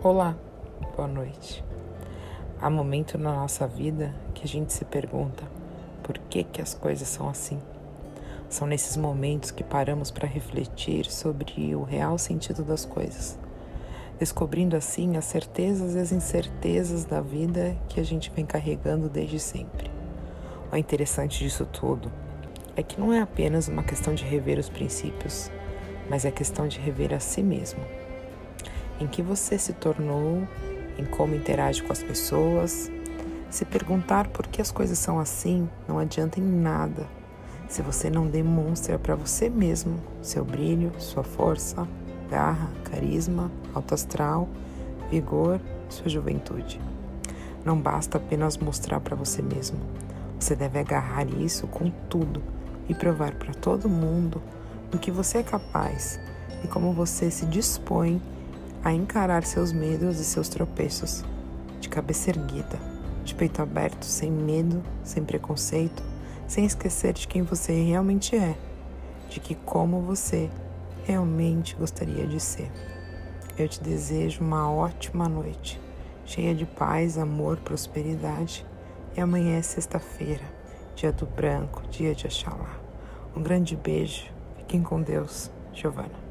Olá, boa noite. Há momento na nossa vida que a gente se pergunta por que, que as coisas são assim. São nesses momentos que paramos para refletir sobre o real sentido das coisas, descobrindo assim as certezas e as incertezas da vida que a gente vem carregando desde sempre. O interessante disso tudo é que não é apenas uma questão de rever os princípios, mas é questão de rever a si mesmo em que você se tornou, em como interage com as pessoas. Se perguntar por que as coisas são assim não adianta em nada se você não demonstra para você mesmo seu brilho, sua força, garra, carisma, alto astral, vigor, sua juventude. Não basta apenas mostrar para você mesmo. Você deve agarrar isso com tudo e provar para todo mundo do que você é capaz e como você se dispõe a encarar seus medos e seus tropeços, de cabeça erguida, de peito aberto, sem medo, sem preconceito, sem esquecer de quem você realmente é, de que como você realmente gostaria de ser. Eu te desejo uma ótima noite, cheia de paz, amor, prosperidade. E amanhã é sexta-feira, dia do branco, dia de Axalá. Um grande beijo. Fiquem com Deus. Giovana.